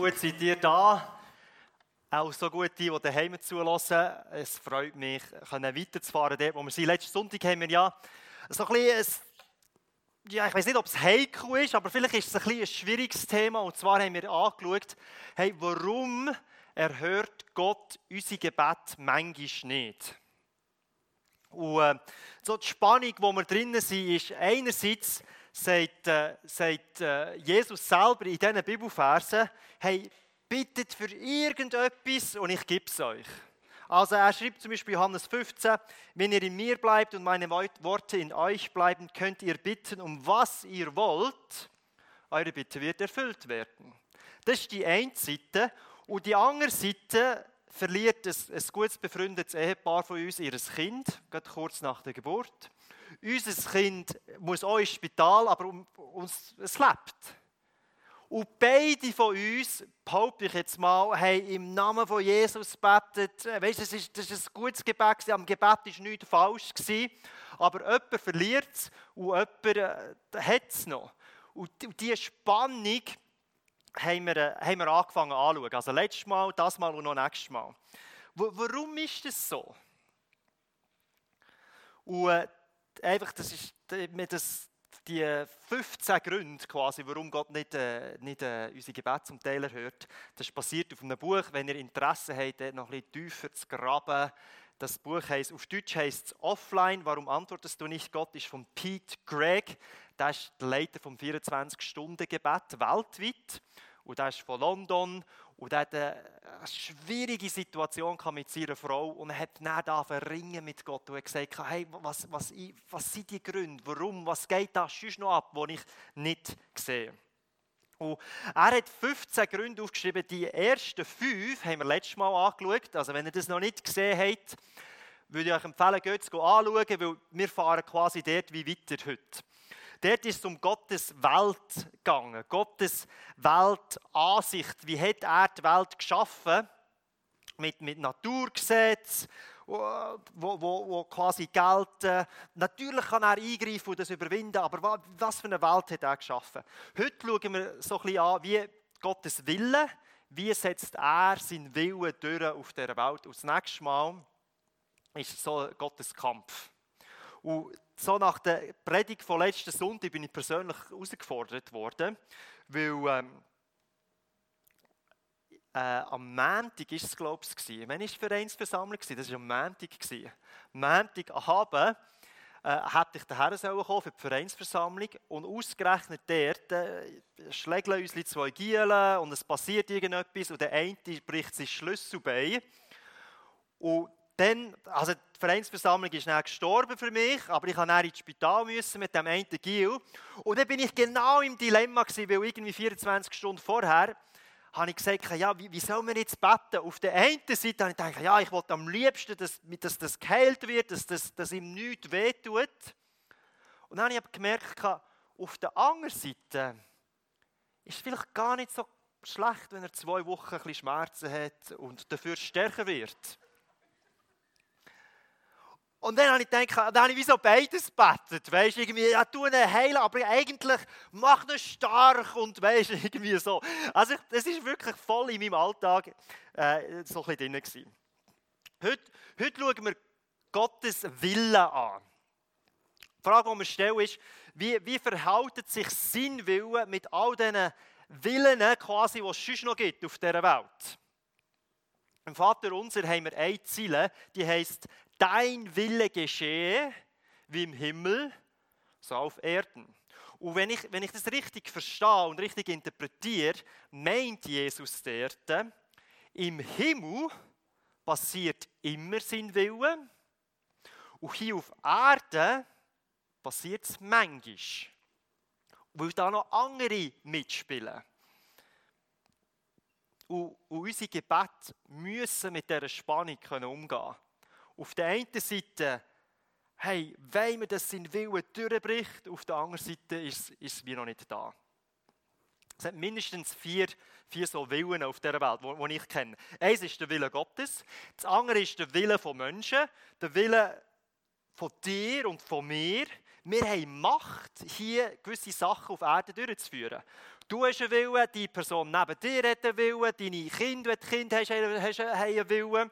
Gut seid ihr da. Auch so gut die, die daheim zulassen. Es freut mich, können weiterzufahren dort, wo wir sind. Letzten Sonntag haben wir ja so ein bisschen, ja, ich weiß nicht, ob es heikel ist, aber vielleicht ist es ein, bisschen ein schwieriges Thema. Und zwar haben wir angeschaut, hey, warum erhört Gott unsere Gebet manchmal nicht. Und äh, so die Spannung, wo wir drinnen sind, ist einerseits, sagt, äh, sagt äh, Jesus selber in diesen Bibelversen, hey, bittet für irgendetwas und ich gebe es euch. Also er schreibt zum Beispiel Johannes 15, wenn ihr in mir bleibt und meine Worte in euch bleiben, könnt ihr bitten, um was ihr wollt. Eure Bitte wird erfüllt werden. Das ist die eine Seite. Und die andere Seite verliert ein, ein gutes befreundetes Ehepaar von uns ihr Kind, gerade kurz nach der Geburt. Unser Kind muss auch ins Spital, aber es lebt. Und beide von uns, behaupte ich jetzt mal, haben im Namen von Jesus gebetet. Weißt du, das ist ein gutes Gebet. Am Gebet war nichts falsch. Gewesen, aber jemand verliert es und jemand äh, hat es noch. Und diese Spannung haben wir, äh, haben wir angefangen anzuschauen. Also letztes Mal, das Mal und noch nächstes Mal. Warum ist das so? Und äh, einfach, das ist das, die 15 Gründe quasi, warum Gott nicht, äh, nicht äh, unsere Gebete zum Teil erhört. Das ist basiert auf einem Buch. Wenn ihr Interesse habt, noch ein bisschen tiefer zu graben, das Buch heißt, auf Deutsch heißt es Offline, warum antwortest du nicht? Gott ist von Pete Gregg. Der ist der Leiter vom 24-Stunden-Gebet weltweit. Und der ist von London und er hat eine schwierige Situation mit seiner Frau und er hat dann da ringen mit Gott und hat gesagt, hey, was, was, was sind die Gründe, warum, was geht da sonst noch ab, wo ich nicht sehe. Und er hat 15 Gründe aufgeschrieben. Die ersten fünf haben wir letztes Mal angeschaut. Also wenn ihr das noch nicht gesehen habt, würde ich euch empfehlen, geht es anschauen, weil wir fahren quasi dort wie weiter heute. Dort ist es um Gottes Welt gegangen, Gottes Weltansicht. Wie hat er die Welt geschaffen? Mit, mit Naturgesetzen, wo, wo, wo quasi gelten. Natürlich kann er eingreifen und das überwinden, aber was für eine Welt hat er geschaffen? Heute schauen wir so ein bisschen an, wie Gottes Wille, wie setzt er seinen Willen durch auf dieser Welt. Und das nächste Mal ist so Gottes Kampf. Und so nach der Predigt von letzten Sonntag bin ich persönlich herausgefordert worden, weil ähm, äh, am Montag ist es, glaube ich, Wann war die Vereinsversammlung? Das war am Montag. Am Montagabend äh, hätte ich daher kommen für die Vereinsversammlung und ausgerechnet dort äh, schlägeln uns zwei Gielen und es passiert irgendetwas und der eine bricht sein Schlüsselbein. Und dann, also die Vereinsversammlung ist dann gestorben für mich, aber ich musste ins Spital müssen mit dem einen Gil. Und dann bin ich genau im Dilemma gewesen, weil irgendwie 24 Stunden vorher habe ich gesagt, ja, wie, wie soll man jetzt beten? Auf der einen Seite habe ich gedacht, ja, ich wollte am liebsten, dass, dass das geheilt wird, dass, dass, dass ihm nichts wehtut. Und dann habe ich gemerkt, auf der anderen Seite ist es vielleicht gar nicht so schlecht, wenn er zwei Wochen ein bisschen Schmerzen hat und dafür stärker wird. Und dann habe ich gedacht, dann habe ich wie so beides gebetet. Weißt du, irgendwie, ja, tu ihn heilen, aber eigentlich mach ihn stark und weißt irgendwie so. Also, das ist wirklich voll in meinem Alltag äh, so ein bisschen drin. Heute, heute schauen wir Gottes Willen an. Die Frage, die wir stellen, ist, wie, wie verhält sich sein Wille mit all diesen Willen, quasi, die es sonst noch gibt auf dieser Welt? Im Vater unser haben wir eine Ziele, die heißt dein Wille geschehe, wie im Himmel, so auf Erden. Und wenn ich, wenn ich das richtig verstehe und richtig interpretiere, meint Jesus dort, im Himmel passiert immer sein Wille und hier auf Erden passiert es manchmal. Weil da noch andere mitspielen. Und, und unsere Gebete müssen mit dieser Spannung umgehen können. Auf der einen Seite, hey, wollen wir, dass sein Wille durchbricht, auf der anderen Seite ist, ist es wie noch nicht da. Es hat mindestens vier, vier so Willen auf dieser Welt, die ich kenne. Eins ist der Wille Gottes, das andere ist der Wille von Menschen, der Wille von dir und von mir. Wir haben Macht, hier gewisse Sachen auf Erden durchzuführen. Du hast einen Willen, die Person neben dir hat einen Willen, deine Kinder, wenn du Kind hast, haben einen Willen.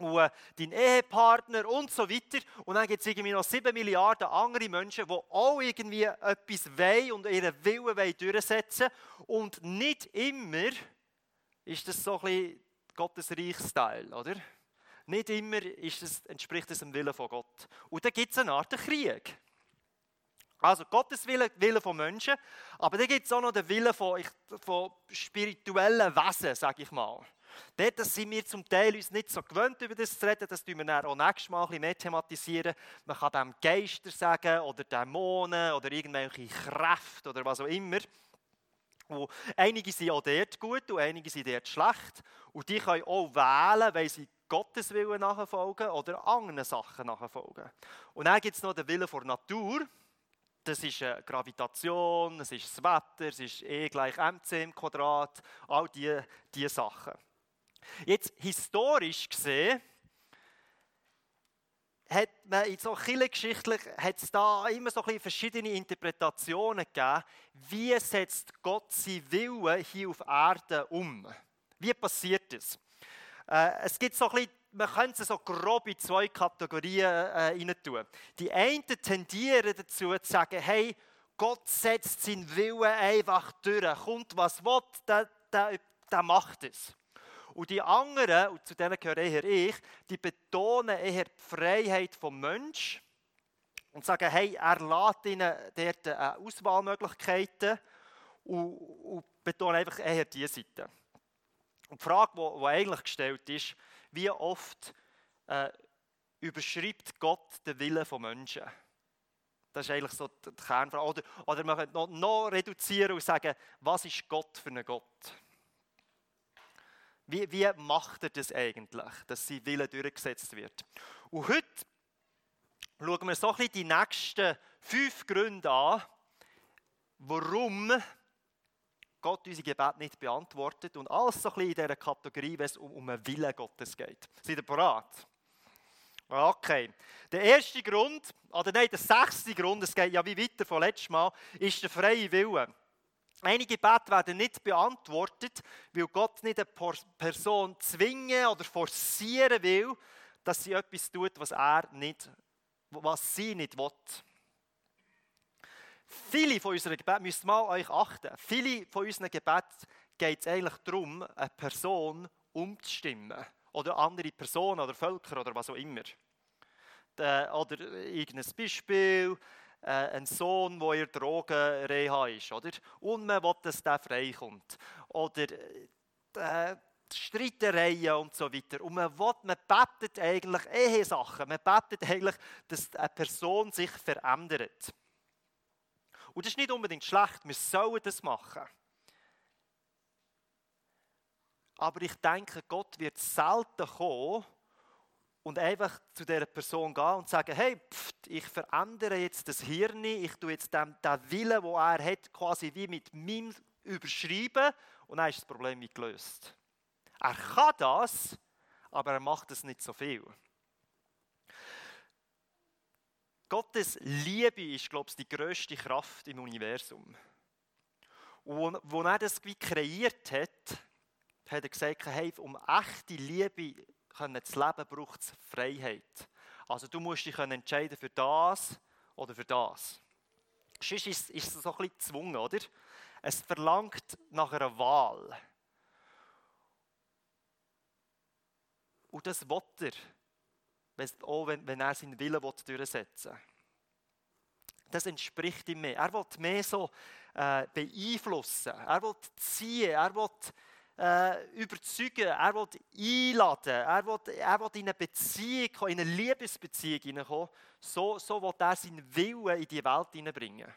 Und dein Ehepartner und so weiter. Und dann gibt es irgendwie noch 7 Milliarden andere Menschen, die auch irgendwie etwas wollen und ihren Willen wollen durchsetzen Und nicht immer ist das so ein bisschen Gottes Reichstyle, oder? Nicht immer das, entspricht das dem Willen von Gott. Und dann gibt es eine Art Krieg. Also Gottes Wille, Wille von Menschen, aber dann gibt es auch noch den Willen von, von spirituellen Wesen, sage ich mal. Dort sind wir zum Teil uns nicht so gewöhnt, über das zu reden. Das tun wir dann auch nächstes Mal ein bisschen mehr thematisieren. Man kann dem Geister sagen oder Dämonen oder irgendwelche Kräfte oder was auch immer. Und einige sind auch dort gut und einige sind dort schlecht. Und die können auch wählen, weil sie Gottes Willen nachfolgen oder anderen Sachen nachfolgen. Und dann gibt es noch den Willen der Natur. Das ist äh, Gravitation, es ist das Wetter, es ist E gleich mc im Quadrat, all diese die Sachen. Jetzt historisch gesehen, hat man in so geschichtlich hat es da immer so verschiedene Interpretationen gegeben, wie setzt Gott sein Willen hier auf Erde um? Wie passiert das? Äh, es gibt so ein bisschen man könnte es so grob in zwei Kategorien äh, tun. Die einen tendieren dazu zu sagen, hey, Gott setzt seinen Willen einfach durch. Kommt was will, der, der, der macht es. Und die anderen, und zu denen gehöre eher ich, die betonen eher die Freiheit des Menschen und sagen, hey, er lässt ihnen dort äh, Auswahlmöglichkeiten und, und betonen einfach eher diese Seite. Und die Frage, die, eigentlich gestellt ist, wie oft äh, überschreibt Gott den Willen von Menschen? Das ist eigentlich so die Kernfrage. Oder, oder man könnte noch, noch reduzieren und sagen, was ist Gott für ein Gott? Wie, wie macht er das eigentlich, dass sein Wille durchgesetzt wird? Und heute schauen wir so ein bisschen die nächsten fünf Gründe an, warum Gott unsere Gebet nicht beantwortet und alles so ein bisschen in dieser Kategorie, wenn es um, um einen Willen Gottes geht. Seid ihr bereit? Okay. Der erste Grund, oder nein, der sechste Grund, es geht ja wie weiter von letztem Mal, ist der freie Wille. Einige Gebete werden nicht beantwortet, weil Gott nicht eine Person zwingen oder forcieren will, dass sie etwas tut, was er nicht, was sie nicht will. Viele von unseren Gebeten, müsst mal euch achten, viele von unseren Gebeten geht es eigentlich darum, eine Person umzustimmen. Oder andere Personen oder Völker oder was auch immer. Oder irgendein Beispiel, äh, ein Sohn, der in Drogenreha ist, oder? Und man will, dass der freikommt. Oder äh, Streitereien und so weiter. Und man, will, man betet eigentlich Ehesachen. Man betet eigentlich, dass eine Person sich verändert. Und das ist nicht unbedingt schlecht, wir sollen das machen. Aber ich denke, Gott wird selten kommen und einfach zu dieser Person gehen und sagen, hey, pft, ich verändere jetzt das Hirn, ich tue jetzt den, den Willen, den er hat, quasi wie mit meinem überschreiben und dann ist das Problem gelöst. Er kann das, aber er macht es nicht so viel. Gottes Liebe ist, glaube ich, die größte Kraft im Universum. Und als er das wie kreiert hat, hat er gesagt, hey, um echte Liebe zu leben, braucht es Freiheit. Also du musst dich entscheiden für das oder für das. Sonst ist, es so ein bisschen gezwungen, oder? Es verlangt nach einer Wahl. Und das will er auch wenn, wenn er seinen Willen durchsetzen will. Das entspricht ihm mehr. Er will mehr so äh, beeinflussen. Er will ziehen. Er will äh, überzeugen. Er will einladen. Er will, er will in eine Beziehung, in eine Liebesbeziehung hineinkommen. So, so will er seinen Willen in die Welt hineinbringen.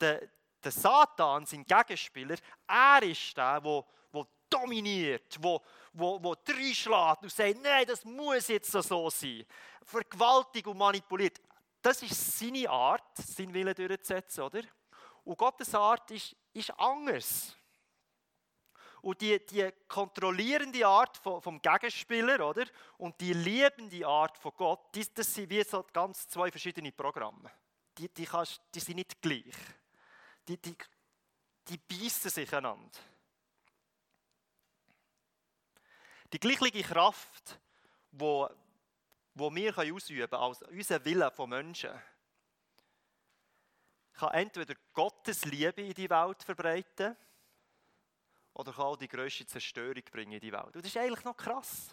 Der, der Satan, sein Gegenspieler, er ist der, der, der dominiert, der wo, wo reinschlägt und sagt, nein, das muss jetzt so sein. Vergewaltigt und manipuliert. Das ist seine Art, seinen Willen durchzusetzen, oder? Und Gottes Art ist, ist anders. Und die, die kontrollierende Art vom, vom Gegenspieler, oder? Und die liebende Art von Gott, die, das sind wie so ganz zwei verschiedene Programme. Die, die, kannst, die sind nicht gleich. Die, die, die beißen sich einander. Die gleiche Kraft, die wo, wir ausüben können, als unser Wille von Menschen, kann entweder Gottes Liebe in die Welt verbreiten oder kann auch die grösste Zerstörung bringen in die Welt. Und das ist eigentlich noch krass.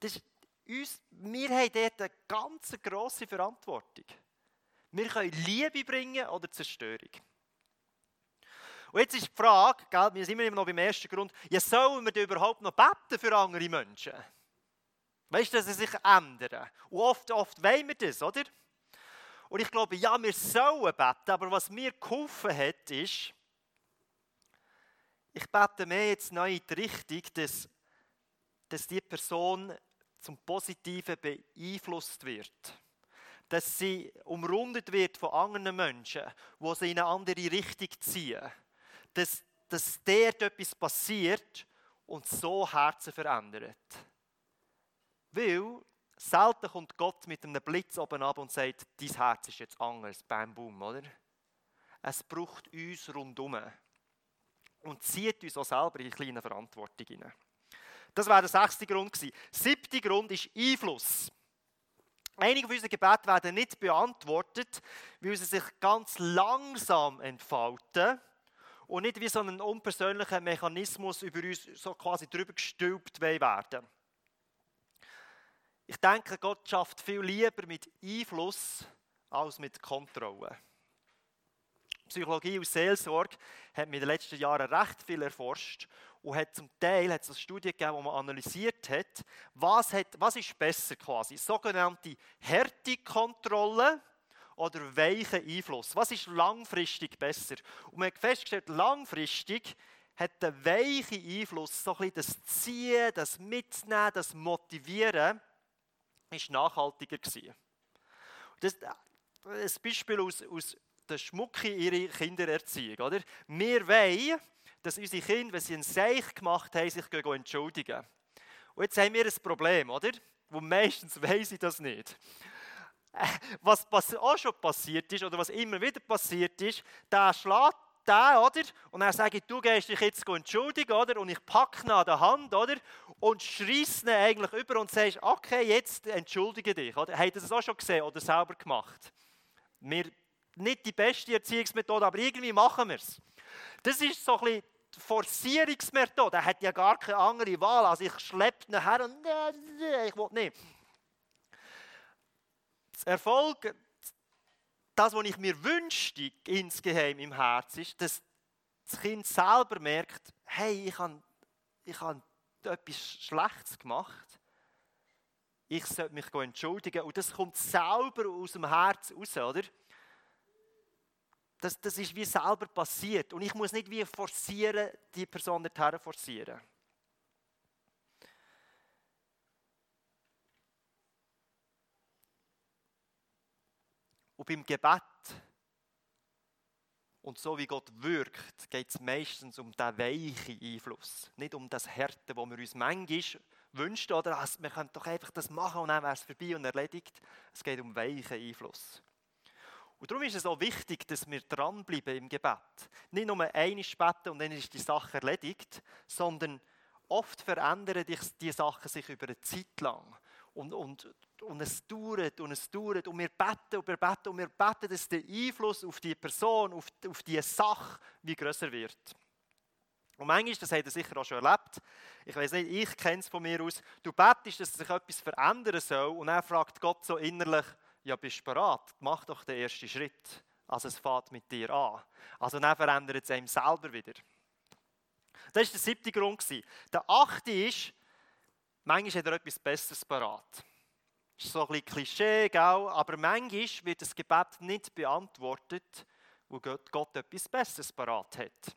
Das ist, uns, wir haben dort eine ganz grosse Verantwortung. Wir können Liebe bringen oder Zerstörung. Und jetzt ist die Frage, gell, wir sind immer noch beim ersten Grund, ja, sollen wir überhaupt noch beten für andere Menschen? Weißt du, dass sie sich ändern? Und oft, oft wollen wir das, oder? Und ich glaube, ja, wir sollen beten, aber was mir geholfen hat, ist, ich bete mehr jetzt neu in die Richtung, dass, dass die Person zum Positiven beeinflusst wird. Dass sie umrundet wird von anderen Menschen, die sie in eine andere Richtung ziehen. Dass, dass dort etwas passiert und so Herzen verändert. Weil selten kommt Gott mit einem Blitz oben ab und sagt, dein Herz ist jetzt anders, bam, boom, oder? Es braucht uns rundum und zieht uns auch selber in kleine Verantwortung hinein. Das wäre der sechste Grund gewesen. Siebter Grund ist Einfluss. Einige von unseren Gebeten werden nicht beantwortet, weil sie sich ganz langsam entfalten und nicht wie so ein unpersönlicher Mechanismus über uns so quasi drüber gestülpt werden. Ich denke, Gott schafft viel lieber mit Einfluss als mit Kontrolle. Psychologie und Seelsorge hat in den letzten Jahren recht viel erforscht und hat zum Teil hat es eine Studie gegeben, wo man analysiert hat, was, hat, was ist besser quasi, sogenannte Härtekontrolle oder weicher Einfluss. Was ist langfristig besser? Und man hat festgestellt, langfristig hat der weiche Einfluss, so ein bisschen das Ziehen, das Mitnehmen, das Motivieren, ist nachhaltiger gewesen. Das, ein Beispiel aus, aus der Schmuck in ihre Kindererziehung. Oder? Wir wollen, dass unsere Kinder, wenn sie einen Seich gemacht haben, sich entschuldigen. Und jetzt haben wir ein Problem, oder? Wo meistens weiss ich das nicht. Was auch schon passiert ist, oder was immer wieder passiert ist, der schlägt den, oder? Und sage ich, du gehst dich jetzt entschuldigen, oder? Und ich packe ihn an der Hand, oder? Und schreisse ihn eigentlich über und sagst, okay, jetzt entschuldige dich, oder? Habt ihr das auch schon gesehen oder selber gemacht? Wir nicht die beste Erziehungsmethode, aber irgendwie machen wir es. Das ist so ein die Forcierungsmethode. Er hat ja gar keine andere Wahl. Also ich schleppe ihn her und ich will nicht. Das Erfolg, das, was ich mir wünschte, insgeheim im Herzen, ist, dass das Kind selber merkt, hey, ich habe, ich habe etwas Schlechtes gemacht. Ich sollte mich entschuldigen. Und das kommt selber aus dem Herz raus, oder? Das, das ist wie selber passiert. Und ich muss nicht wie forcieren, die Person dorthin forcieren. Und beim Gebet und so wie Gott wirkt, geht es meistens um den weichen Einfluss. Nicht um das Härte, wo wir uns manchmal wünschen, oder also, wir können doch einfach das machen und dann wäre es vorbei und erledigt. Es geht um weichen Einfluss. Und darum ist es auch wichtig, dass wir dranbleiben im Gebet. Nicht nur einmal beten und dann ist die Sache erledigt, sondern oft verändern die Sachen sich über eine Zeit lang. Und, und, und es dauert und es dauert und wir beten und wir beten und wir beten, dass der Einfluss auf die Person, auf, auf die Sache wie größer wird. Und manchmal, das habt ihr sicher auch schon erlebt, ich weiß nicht, ich kenne es von mir aus, du betest, dass sich etwas verändern soll und dann fragt Gott so innerlich, ja, bist du bereit? Mach doch den ersten Schritt. Also es fängt mit dir an. Also dann verändert es einem selber wieder. Das war der siebte Grund. Der achte ist, manchmal hat er etwas Besseres bereit. Das ist so ein bisschen Klischee, gell? aber manchmal wird das Gebet nicht beantwortet, wo Gott, Gott etwas Besseres bereit hat.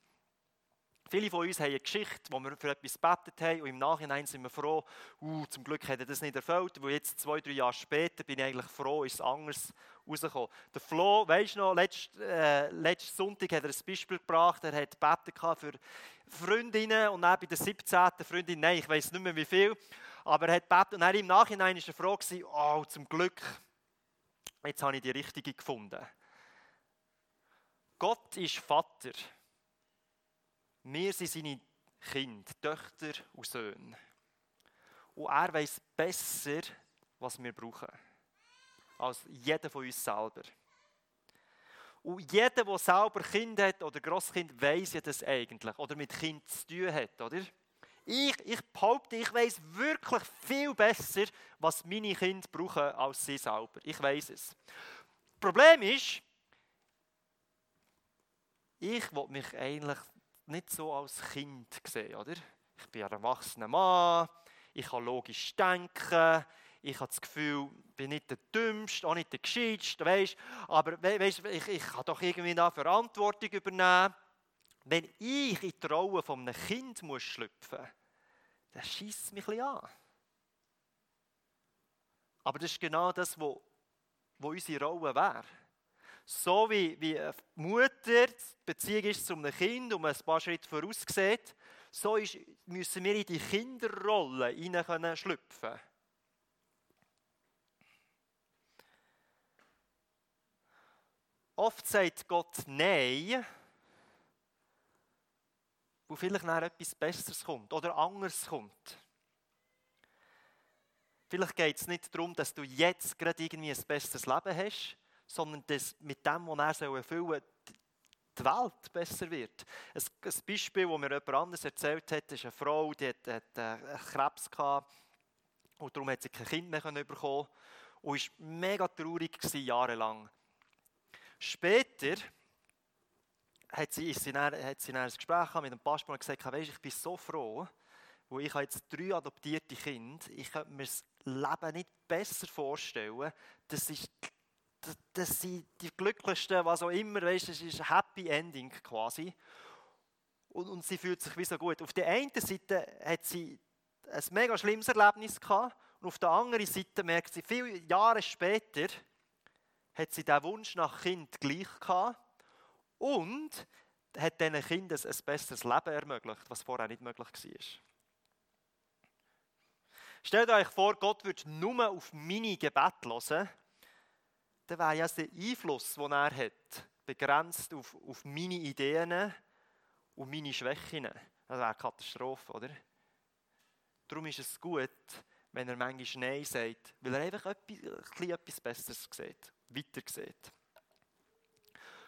Viele von uns haben eine Geschichte, wo wir für etwas gebetet haben und im Nachhinein sind wir froh, uh, zum Glück hat er das nicht erfüllt, weil jetzt zwei, drei Jahre später bin ich eigentlich froh, ist es anders rausgekommen. Der Flo, weißt du noch, letzten, äh, letzten Sonntag hat er ein Beispiel gebracht, er hat gebetet für Freundinnen und dann bei der 17. Freundin, nein, ich weiß nicht mehr wie viel, aber er hat gebetet und dann im Nachhinein ist er froh gewesen, oh, zum Glück, jetzt habe ich die richtige gefunden. Gott ist Vater. Wir sind seine Kinder, Töchter und Söhne. Und er weiß besser, was wir brauchen, als jeder von uns selber. Und jeder, der selber Kind hat oder Grosskind, weiß ja das eigentlich oder mit Kind zu tun hat, oder? Ich, ich behaupte, ich weiß wirklich viel besser, was meine Kinder brauchen, als sie selber. Ich weiß es. Das Problem ist, ich will mich eigentlich nicht so als Kind sehen, oder? Ich bin ein erwachsener Mann, ich kann logisch denken, ich habe das Gefühl, ich bin nicht der Dümmste, auch nicht der Gescheitste, weißt aber weißt, ich, ich kann doch irgendwie da Verantwortung übernehmen. Wenn ich in die Rolle von einem Kind muss schlüpfen muss, dann schießt es mich ein an. Aber das ist genau das, was unsere Rolle wäre. So wie, wie eine Mutter die Beziehung ist zu einem Kind und man ein paar Schritte voraussieht, so ist, müssen wir in die Kinderrolle hinein schlüpfen Oft sagt Gott Nein, wo vielleicht nach etwas Besseres kommt oder anderes kommt. Vielleicht geht es nicht darum, dass du jetzt gerade irgendwie ein besseres Leben hast, sondern dass mit dem, was er erfüllen soll, die Welt besser wird. Ein, Beispiel, das mir jemand anderes erzählt hat, ist eine Frau, die hat, hat äh, Krebs gehabt und darum hat sie kein Kind mehr bekommen und war mega traurig gewesen, jahrelang. Später hat sie, ist sie, dann, hat sie ein Gespräch mit dem Pastor und gesagt, weißt, ich bin so froh, wo ich jetzt drei adoptierte Kinder, ich könnte mir das Leben nicht besser vorstellen. Das ist das sind die glücklichsten, was auch immer, weißt, es ist ein Happy Ending quasi. Und, und sie fühlt sich wie so gut. Auf der einen Seite hat sie ein mega schlimmes Erlebnis gehabt und auf der anderen Seite merkt sie, viele Jahre später hat sie den Wunsch nach Kind gleich gehabt und hat diesen Kindern ein besseres Leben ermöglicht, was vorher nicht möglich war. Stellt euch vor, Gott würde nur auf meine Gebete hören dann wäre ja der Einfluss, den er hat, begrenzt auf, auf meine Ideen und meine Schwächen. Das wäre eine Katastrophe, oder? Darum ist es gut, wenn er manchmal Nein sagt, weil er einfach etwas, etwas Besseres sieht, weiter sieht.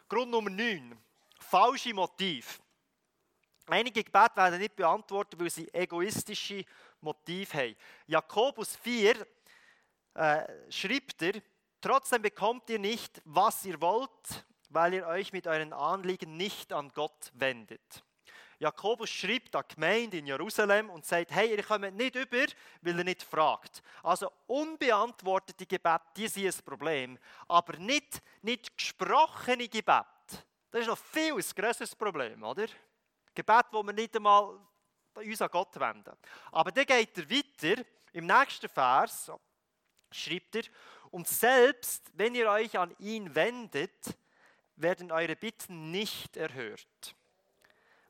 Grund Nummer 9. Falsche Motiv. Einige Gebete werden nicht beantwortet, weil sie egoistische Motive haben. Jakobus 4 äh, schreibt er, Trotzdem bekommt ihr nicht, was ihr wollt, weil ihr euch mit euren Anliegen nicht an Gott wendet. Jakobus schrieb der Gemeinde in Jerusalem und sagt, hey, ihr kommt nicht über, weil ihr nicht fragt. Also unbeantwortete Gebete, die sind ein Problem. Aber nicht, nicht gesprochene Gebet. Das ist noch viel ein größeres Problem, oder? Gebet, wo wir nicht einmal uns an Gott wenden. Aber dann geht er weiter. Im nächsten Vers schreibt er, und selbst wenn ihr euch an ihn wendet, werden eure Bitten nicht erhört,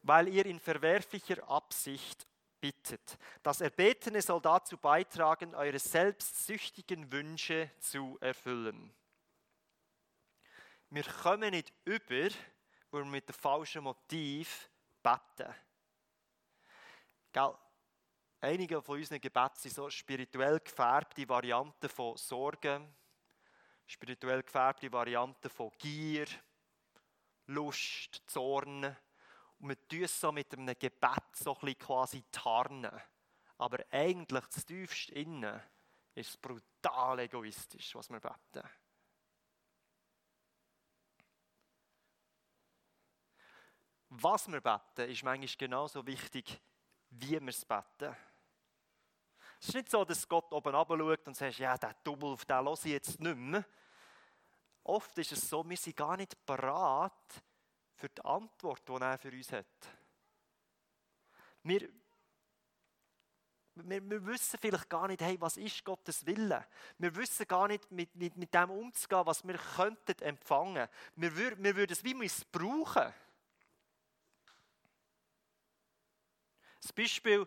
weil ihr in verwerflicher Absicht bittet. Das Erbetene soll dazu beitragen, eure selbstsüchtigen Wünsche zu erfüllen. Wir kommen nicht über, wo wir mit dem falschen Motiv beten. Gell? Einige von unseren Gebeten sind so spirituell gefärbte Varianten von Sorgen, spirituell gefärbte Varianten von Gier, Lust, Zorn. Und wir tun so mit einem Gebet so ein quasi tarnen. Aber eigentlich, das tiefste Innen, ist brutal egoistisch, was wir beten. Was wir beten, ist manchmal genauso wichtig, wie wir es beten. Es ist nicht so, dass Gott oben schaut und sagt, ja, der Double, auf den höre ich jetzt nicht mehr. Oft ist es so, wir sind gar nicht bereit für die Antwort, die er für uns hat. Wir, wir, wir, wissen vielleicht gar nicht, hey, was ist Gottes Wille? Wir wissen gar nicht, mit, mit, mit dem umzugehen, was wir könnten empfangen. Wir, wir würden es wie missbrauchen. Das Beispiel,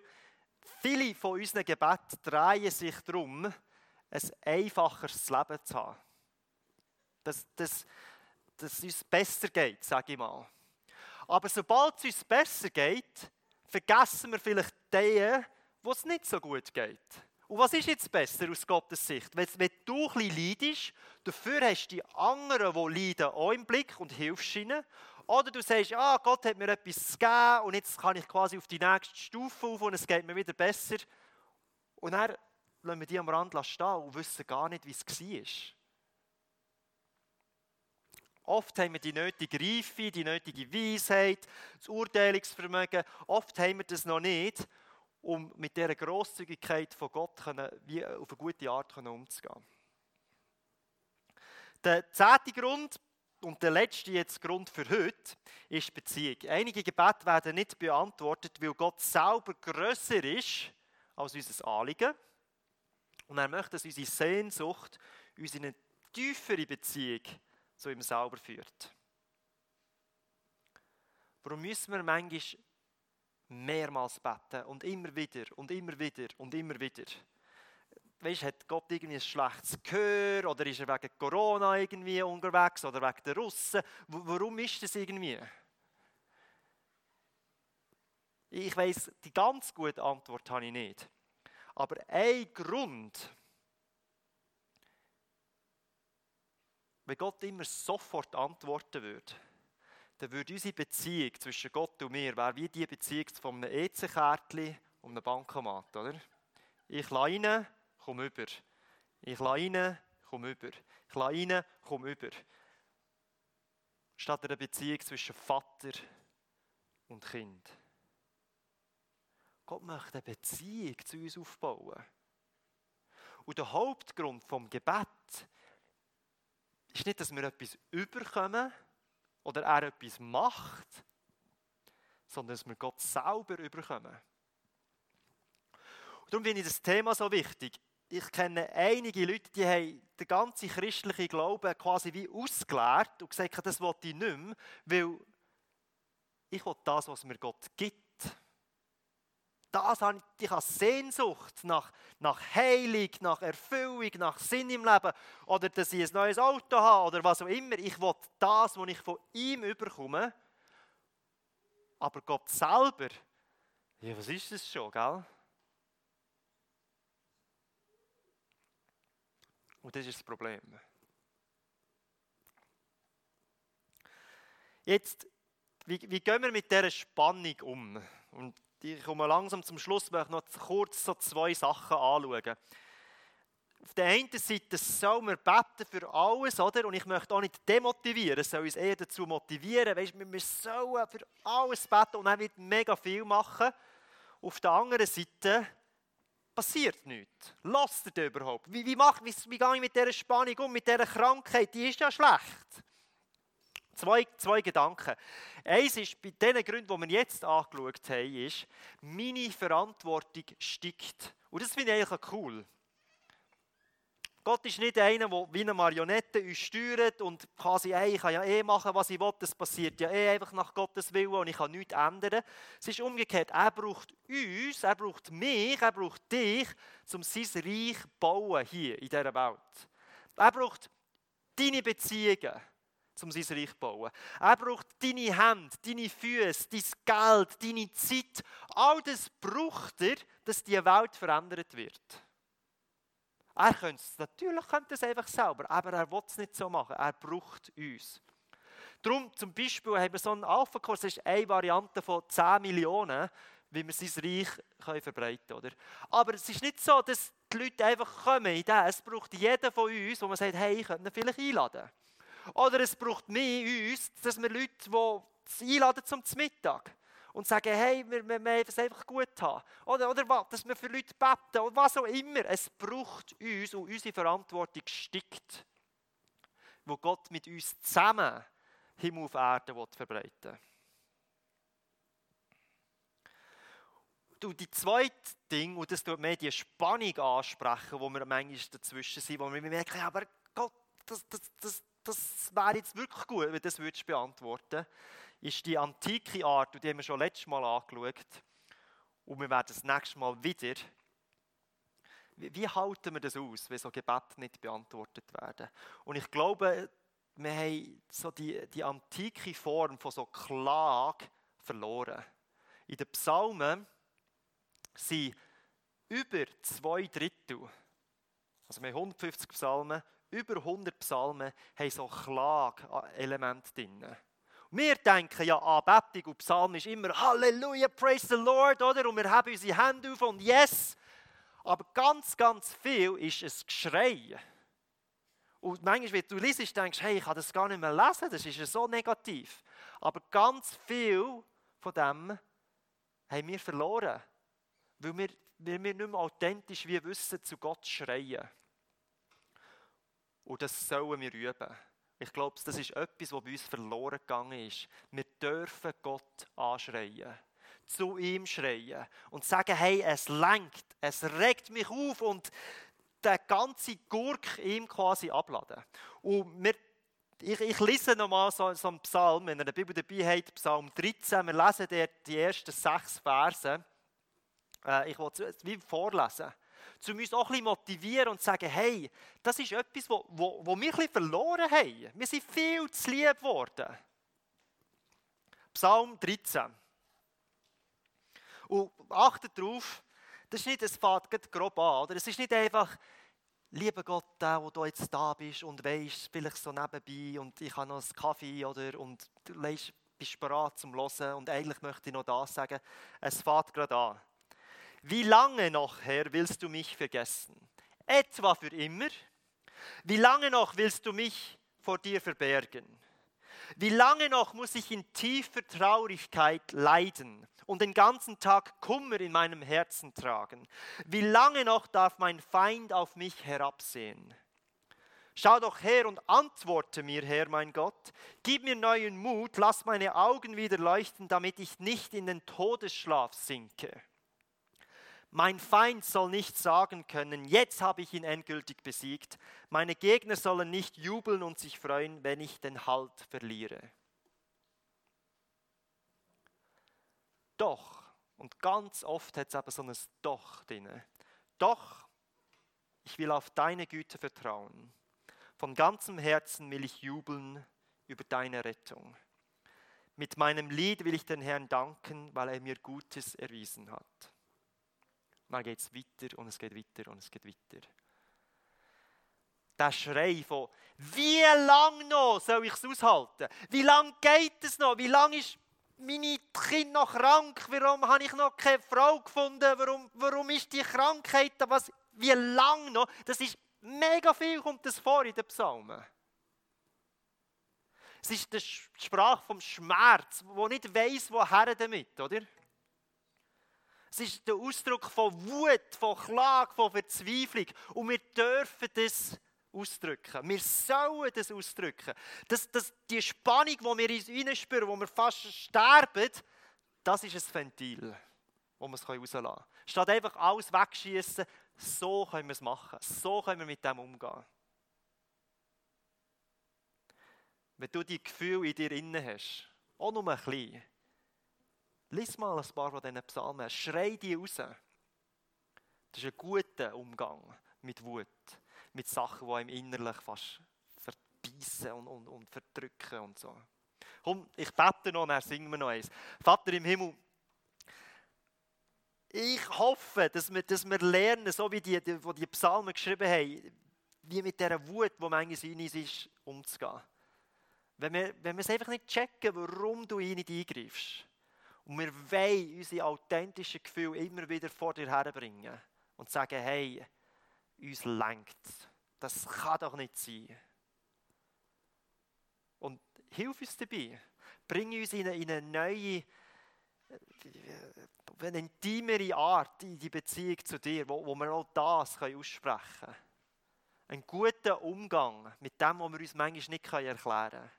Viele von unseren Gebeten drehen sich darum, ein einfacheres Leben zu haben. Dass, dass, dass es uns besser geht, sage ich mal. Aber sobald es uns besser geht, vergessen wir vielleicht den, wo es nicht so gut geht. Und was ist jetzt besser aus Gottes Sicht? Wenn, wenn du ein bisschen leidest, dafür hast du die anderen, die leiden, auch im Blick und hilfst ihnen. Oder du sagst, ah, Gott hat mir etwas gegeben und jetzt kann ich quasi auf die nächste Stufe auf und es geht mir wieder besser. Und dann lassen wir die am Rand stehen und wissen gar nicht, wie es war. Oft haben wir die nötige Reife, die nötige Weisheit, das Urteilungsvermögen. Oft haben wir das noch nicht, um mit dieser Grosszügigkeit von Gott können, wie auf eine gute Art umzugehen. Der zehnte Grund und der letzte jetzt Grund für heute ist Beziehung. Einige Gebete werden nicht beantwortet, weil Gott selber größer ist als unser Anliegen. Und er möchte, dass unsere Sehnsucht uns in eine tiefere Beziehung zu ihm selber führt. Warum müssen wir manchmal mehrmals beten und immer wieder und immer wieder und immer wieder? Weißt, hat Gott irgendwie ein schlechtes Gehör oder ist er wegen Corona irgendwie unterwegs oder wegen der Russen? Warum ist das irgendwie? Ich weiß die ganz gute Antwort habe ich nicht. Aber ein Grund, wenn Gott immer sofort antworten würde, dann würde unsere Beziehung zwischen Gott und mir wäre wie die Beziehung von einem EC-Kärtchen und einem Bankomat, oder? Ich lasse rein, komme über. Ich lasse rein, komme über. Ich lasse rein, komme über. Statt einer Beziehung zwischen Vater und Kind. Gott möchte eine Beziehung zu uns aufbauen. Und der Hauptgrund vom Gebet ist nicht, dass wir etwas überkommen oder er etwas macht, sondern dass wir Gott selber überkommen. Und darum finde ich das Thema so wichtig. Ich kenne einige Leute, die haben den ganzen christlichen Glauben quasi wie ausgeleert und gesagt, das will ich nicht mehr, weil ich will das, was mir Gott gibt das habe ich, ich habe Sehnsucht nach, nach Heilung, nach Erfüllung, nach Sinn im Leben oder dass ich ein neues Auto habe oder was auch immer. Ich will das, was ich von ihm überkomme. Aber Gott selber, ja, was ist das schon, gell? Und das ist das Problem. Jetzt, wie, wie gehen wir mit dieser Spannung um? Und ich komme langsam zum Schluss, möchte noch kurz so zwei Sachen anschauen. Auf der einen Seite soll man beten für alles, oder? Und ich möchte auch nicht demotivieren, es soll uns eher dazu motivieren. Weißt, wir sollen für alles beten und er wird mega viel machen. Auf der anderen Seite passiert nichts. Lasst ihr das überhaupt? Wie, wie, macht, wie, wie gehe ich mit dieser Spannung um, mit dieser Krankheit? Die ist ja schlecht. Zwei, zwei Gedanken. Eins ist, bei den Gründen, die wir jetzt angeschaut haben, ist, meine Verantwortung steigt. Und das finde ich eigentlich cool. Gott ist nicht einer, der wie eine Marionette uns steuert und quasi, ey, ich kann ja eh machen, was ich will, das passiert ja eh einfach nach Gottes Willen und ich kann nichts ändern. Es ist umgekehrt, er braucht uns, er braucht mich, er braucht dich, um sein Reich zu bauen hier in dieser Welt. Er braucht deine Beziehungen um sein Reich zu bauen. Er braucht deine Hände, deine Füße, dein Geld, deine Zeit. All das braucht er, dass die Welt verändert wird. Er könnte es, natürlich könnte es einfach selber, aber er will es nicht so machen. Er braucht uns. Darum zum Beispiel haben wir so einen Alpha-Kurs, das ist eine Variante von 10 Millionen, wie wir sein Reich können verbreiten können. Aber es ist nicht so, dass die Leute einfach kommen in das. Es braucht jeden von uns, wo man sagt, hey, ich könnte ihn vielleicht einladen. Oder es braucht mehr uns, dass wir Leute, die einladen zum Mittag und sagen, hey, wir, wir es einfach gut haben. Oder, oder was, dass wir für Leute beten oder was auch immer. Es braucht uns und unsere Verantwortung steigt, wo Gott mit uns zusammen Himmel auf Erde will verbreiten Und die zweite Ding, und das tut mir die Spannung ansprechen, wo wir manchmal dazwischen sind, wo wir merken, aber Gott, das, das, das, das wäre jetzt wirklich gut, wenn du das würdest beantworten ist die antike Art, und die haben wir schon letztes Mal angeschaut, und wir werden das nächste Mal wieder. Wie, halten wir das aus, wenn so Gebete nicht beantwortet werden? Und ich glaube, wir haben so die, die antike Form von so Klage verloren. In den Psalmen sind über zwei Drittel, also wir haben 150 Psalmen, über 100 Psalmen haben so Klage-Elemente drin. Wir denken ja, Anbetung und Psalm ist immer Halleluja, praise the Lord, oder? Und wir haben unsere Hände auf und Yes. Aber ganz, ganz viel ist ein Geschrei. Und manchmal, wenn du liest, denkst du, hey, ich kann das gar nicht mehr lesen, das ist ja so negativ. Aber ganz viel von dem haben wir verloren, weil wir, weil wir nicht mehr authentisch wie wissen, zu Gott schreien. Und das sollen wir üben. Ich glaube, das ist etwas, was bei uns verloren gegangen ist. Wir dürfen Gott anschreien, zu ihm schreien und sagen, hey, es lenkt, es regt mich auf und den ganzen Gurk ihm quasi abladen. Und wir, ich, ich lese nochmal so, so einen Psalm, wenn ihr eine Bibel dabei habt, Psalm 13, wir lesen dort die ersten sechs Verse. Äh, ich will es wie vorlesen um uns auch bisschen motivieren und sagen, hey, das ist etwas, wo, wo, wo wir bisschen verloren haben. Wir sind viel zu lieb geworden. Psalm 13. Und achtet darauf, das ist nicht, es fängt grob an, oder? Es ist nicht einfach, lieber Gott, der, wo du jetzt da bist und weisst, vielleicht so nebenbei und ich habe noch einen Kaffee oder und du bist bereit zum Hören und eigentlich möchte ich noch das sagen. Es fängt gerade an. Wie lange noch, Herr, willst du mich vergessen? Etwa für immer? Wie lange noch willst du mich vor dir verbergen? Wie lange noch muss ich in tiefer Traurigkeit leiden und den ganzen Tag Kummer in meinem Herzen tragen? Wie lange noch darf mein Feind auf mich herabsehen? Schau doch her und antworte mir, Herr mein Gott. Gib mir neuen Mut, lass meine Augen wieder leuchten, damit ich nicht in den Todesschlaf sinke. Mein Feind soll nicht sagen können, jetzt habe ich ihn endgültig besiegt. Meine Gegner sollen nicht jubeln und sich freuen, wenn ich den Halt verliere. Doch, und ganz oft hat es aber so ein Doch drin. Doch, ich will auf deine Güte vertrauen. Von ganzem Herzen will ich jubeln über deine Rettung. Mit meinem Lied will ich den Herrn danken, weil er mir Gutes erwiesen hat dann geht es weiter und es geht weiter und es geht weiter. Der Schrei von, wie lange noch soll ich es aushalten? Wie lange geht es noch? Wie lange ist meine Kind noch krank? Warum habe ich noch keine Frau gefunden? Warum, warum ist die Krankheit da? Was, wie lange noch? Das ist mega viel, kommt das vor in den Psalmen. Es ist die Sprache vom Schmerz, wo nicht weiß, woher damit, oder? Es ist der Ausdruck von Wut, von Klage, von Verzweiflung. Und wir dürfen das ausdrücken. Wir sollen das ausdrücken. Das, das, die Spannung, die wir uns hineinspüren, wo wir fast sterben, das ist ein Ventil, wo wir es rauslassen können. Statt einfach alles wegschießen, so können wir es machen. So können wir mit dem umgehen. Wenn du die Gefühle in dir inne hast, auch nur ein bisschen, Lies mal ein paar von diesen Psalmen. Schrei die raus. Das ist ein guter Umgang mit Wut. Mit Sachen, die einem innerlich fast verbeissen und, und, und verdrücken und so. Komm, ich bete noch und dann singen wir noch eins. Vater im Himmel, ich hoffe, dass wir, dass wir lernen, so wie die, die, die, Psalmen geschrieben haben, wie mit dieser Wut, die manchmal in uns ist, umzugehen. Wenn wir, wenn wir es einfach nicht checken, warum du in ihn eingreifst, und wir wollen unsere authentischen Gefühle immer wieder vor dir herbringen und sagen, hey, uns lenkt Das kann doch nicht sein. Und hilf uns dabei. Bring uns in eine, in eine neue, eine intimere Art in die Beziehung zu dir, wo, wo wir auch das aussprechen können. Einen guten Umgang mit dem, was wir uns manchmal nicht erklären können.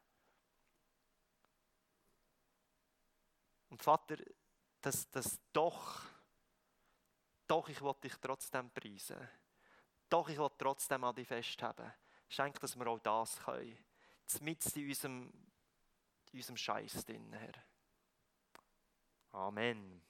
Und Vater, das, das doch, doch, ich will dich trotzdem preisen. Doch, ich will trotzdem an dich festhaben. Schenk, dass wir auch das können. Mit in unserem, in unserem Scheiß drin, Herr. Amen.